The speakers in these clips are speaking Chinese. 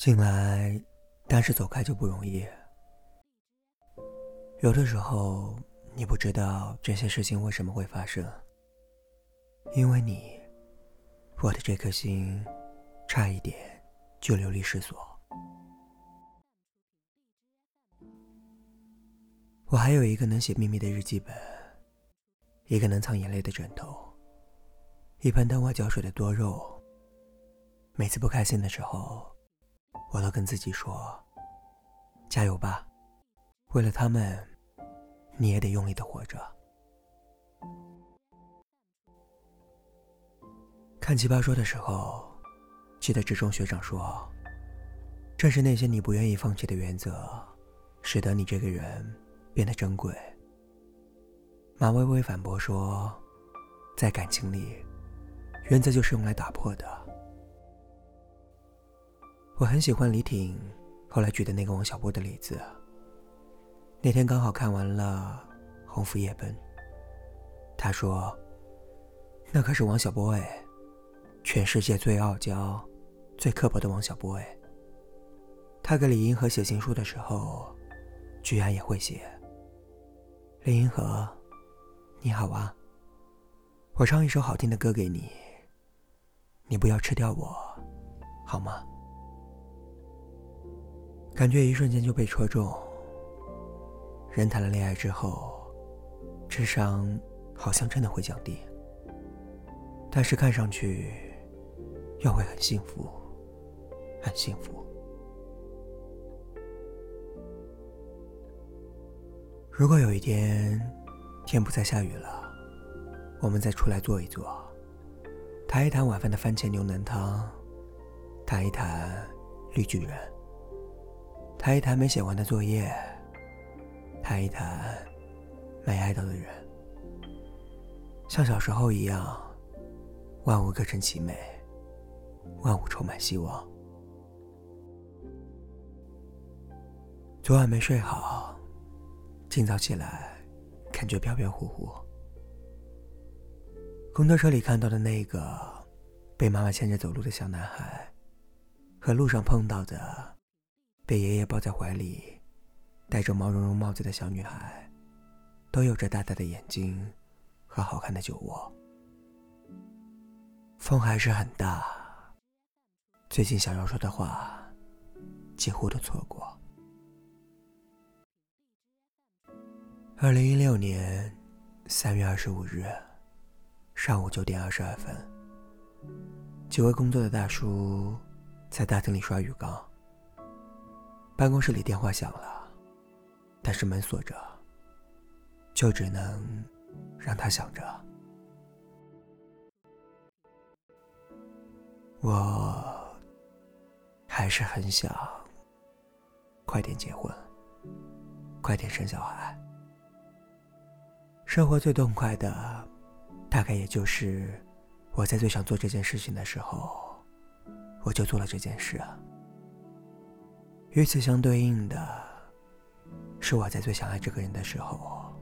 进来，但是走开就不容易。有的时候，你不知道这些事情为什么会发生，因为你，我的这颗心，差一点就流离失所。我还有一个能写秘密的日记本，一个能藏眼泪的枕头，一盆等我浇水的多肉。每次不开心的时候。我都跟自己说：“加油吧，为了他们，你也得用力的活着。”看《奇葩说》的时候，记得志忠学长说：“正是那些你不愿意放弃的原则，使得你这个人变得珍贵。”马薇薇反驳说：“在感情里，原则就是用来打破的。”我很喜欢李挺后来举的那个王小波的例子。那天刚好看完了《鸿福夜奔》，他说：“那可是王小波哎，全世界最傲娇、最刻薄的王小波哎。他给李银河写情书的时候，居然也会写。李银河，你好啊，我唱一首好听的歌给你，你不要吃掉我，好吗？”感觉一瞬间就被戳中。人谈了恋爱之后，智商好像真的会降低，但是看上去又会很幸福，很幸福。如果有一天天不再下雨了，我们再出来坐一坐，谈一谈晚饭的番茄牛腩汤，谈一谈绿巨人。谈一谈没写完的作业，谈一谈没爱到的人，像小时候一样，万物各成其美，万物充满希望。昨晚没睡好，今早起来感觉飘飘忽忽。公交车里看到的那个被妈妈牵着走路的小男孩，和路上碰到的。被爷爷抱在怀里，戴着毛茸茸帽子的小女孩，都有着大大的眼睛和好看的酒窝。风还是很大，最近想要说的话，几乎都错过。二零一六年三月二十五日上午九点二十二分，几位工作的大叔在大厅里刷浴缸。办公室里电话响了，但是门锁着，就只能让他响着。我还是很想快点结婚，快点生小孩。生活最痛快的，大概也就是我在最想做这件事情的时候，我就做了这件事啊。与此相对应的，是我在最想爱这个人的时候，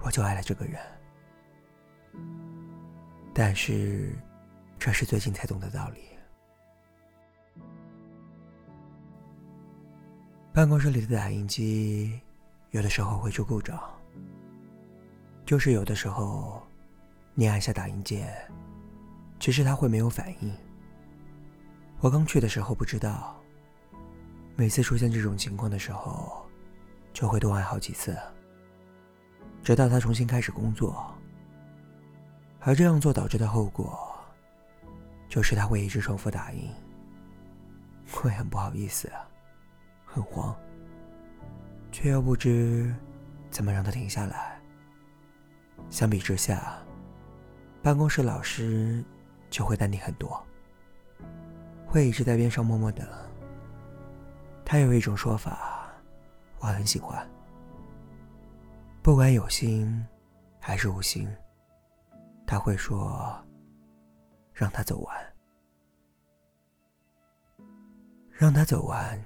我就爱了这个人。但是，这是最近才懂的道理。办公室里的打印机，有的时候会出故障，就是有的时候，你按下打印键，其实它会没有反应。我刚去的时候不知道。每次出现这种情况的时候，就会多按好几次，直到他重新开始工作。而这样做导致的后果，就是他会一直重复打印。会很不好意思，很慌，却又不知怎么让他停下来。相比之下，办公室老师就会淡定很多，会一直在边上默默等。他有一种说法，我很喜欢。不管有心还是无心，他会说：“让他走完，让他走完。”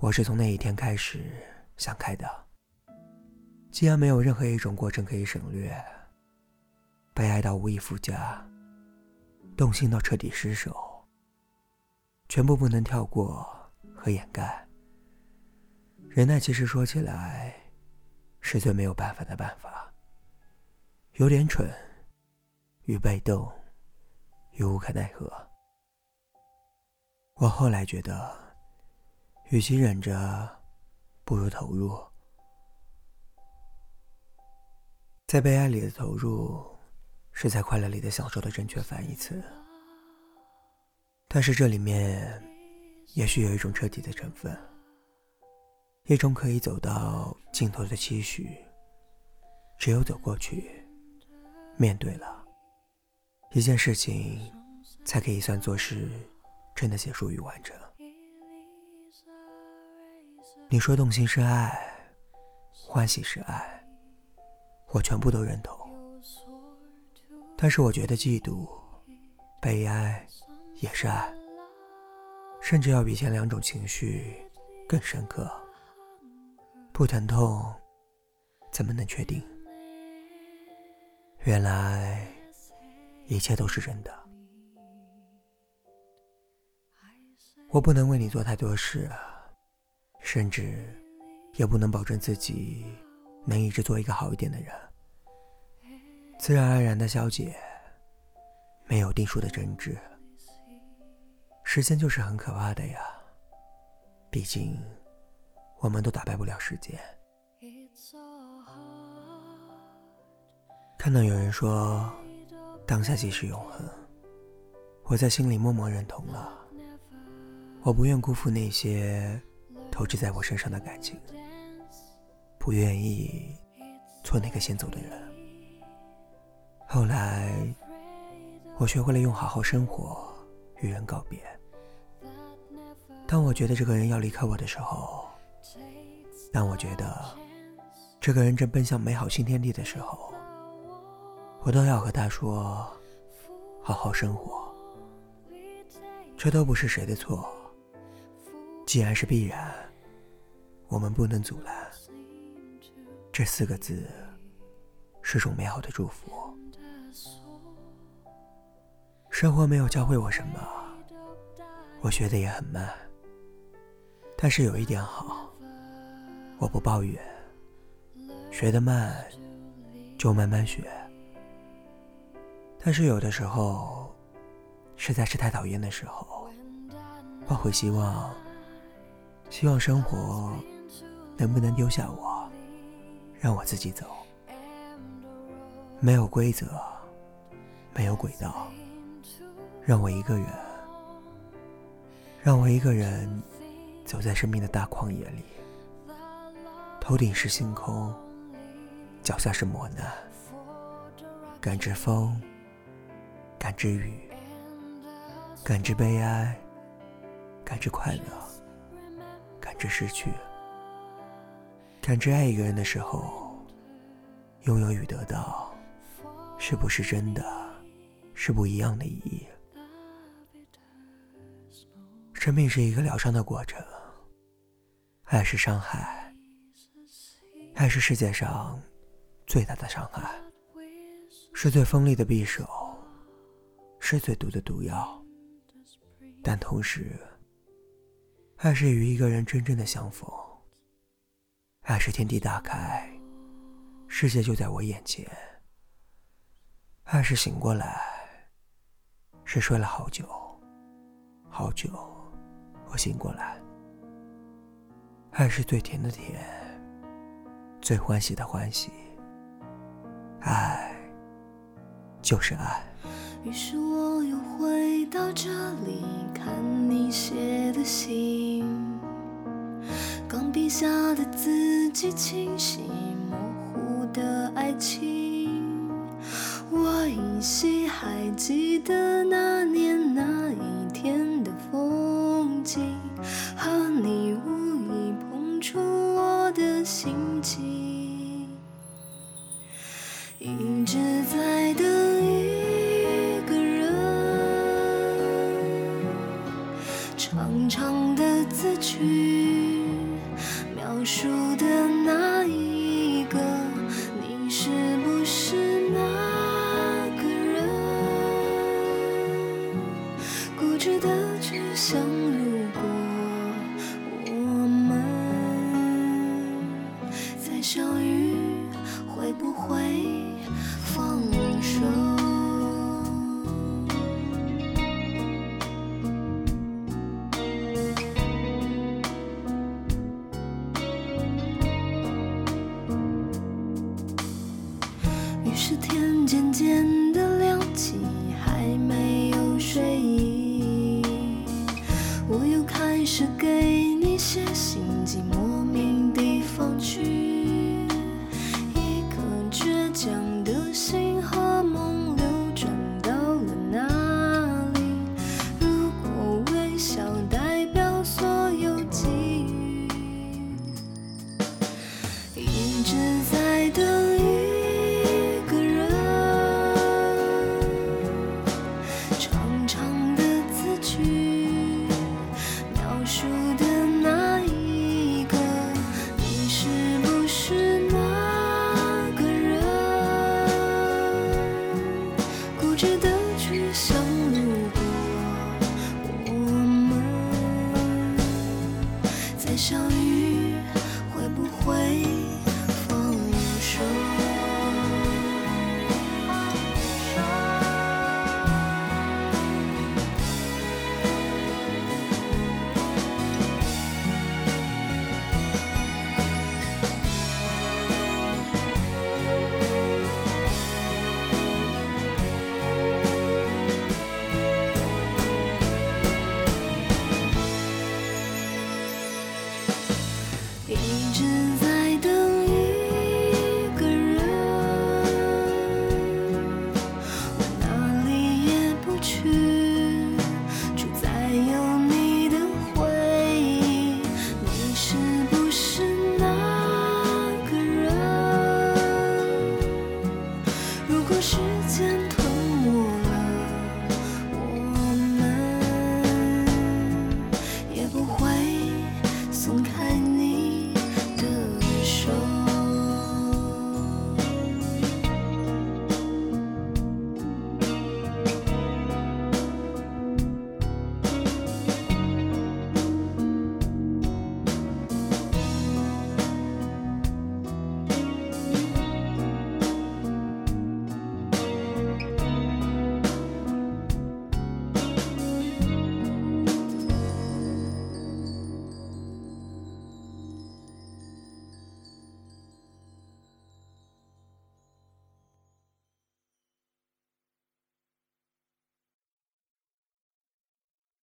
我是从那一天开始想开的。既然没有任何一种过程可以省略，被爱到无以复加，动心到彻底失手，全部不能跳过和掩盖。忍耐其实说起来，是最没有办法的办法。有点蠢，与被动，与无可奈何。我后来觉得，与其忍着，不如投入。在悲哀里的投入，是在快乐里的享受的正确反义词。但是这里面，也许有一种彻底的成分，一种可以走到尽头的期许。只有走过去，面对了，一件事情，才可以算作是真的结束与完成。你说动心是爱，欢喜是爱，我全部都认同。但是我觉得嫉妒、悲哀。也是爱，甚至要比前两种情绪更深刻。不疼痛，怎么能确定？原来一切都是真的。我不能为你做太多事，甚至也不能保证自己能一直做一个好一点的人。自然而然的消解，没有定数的争执。时间就是很可怕的呀，毕竟我们都打败不了时间。看到有人说当下即是永恒，我在心里默默认同了。我不愿辜负那些投掷在我身上的感情，不愿意做那个先走的人。后来，我学会了用好好生活与人告别。当我觉得这个人要离开我的时候，当我觉得这个人正奔向美好新天地的时候，我都要和他说：“好好生活。”这都不是谁的错。既然是必然，我们不能阻拦。这四个字是种美好的祝福。生活没有教会我什么，我学的也很慢。但是有一点好，我不抱怨。学得慢，就慢慢学。但是有的时候，实在是太讨厌的时候，我会希望，希望生活能不能丢下我，让我自己走。没有规则，没有轨道，让我一个人，让我一个人。走在生命的大旷野里，头顶是星空，脚下是磨难，感知风，感知雨，感知悲哀，感知快乐，感知失去，感知爱一个人的时候，拥有与得到，是不是真的，是不一样的意义。生命是一个疗伤的过程。爱是伤害，爱是世界上最大的伤害，是最锋利的匕首，是最毒的毒药。但同时，爱是与一个人真正的相逢，爱是天地大开，世界就在我眼前。爱是醒过来，是睡了好久，好久，我醒过来。爱是最甜的甜，最欢喜的欢喜。爱就是爱。于是我又回到这里，看你写的信，钢笔下的字迹清晰，模糊的爱情。我依稀还记得那长长的字句，描述的那一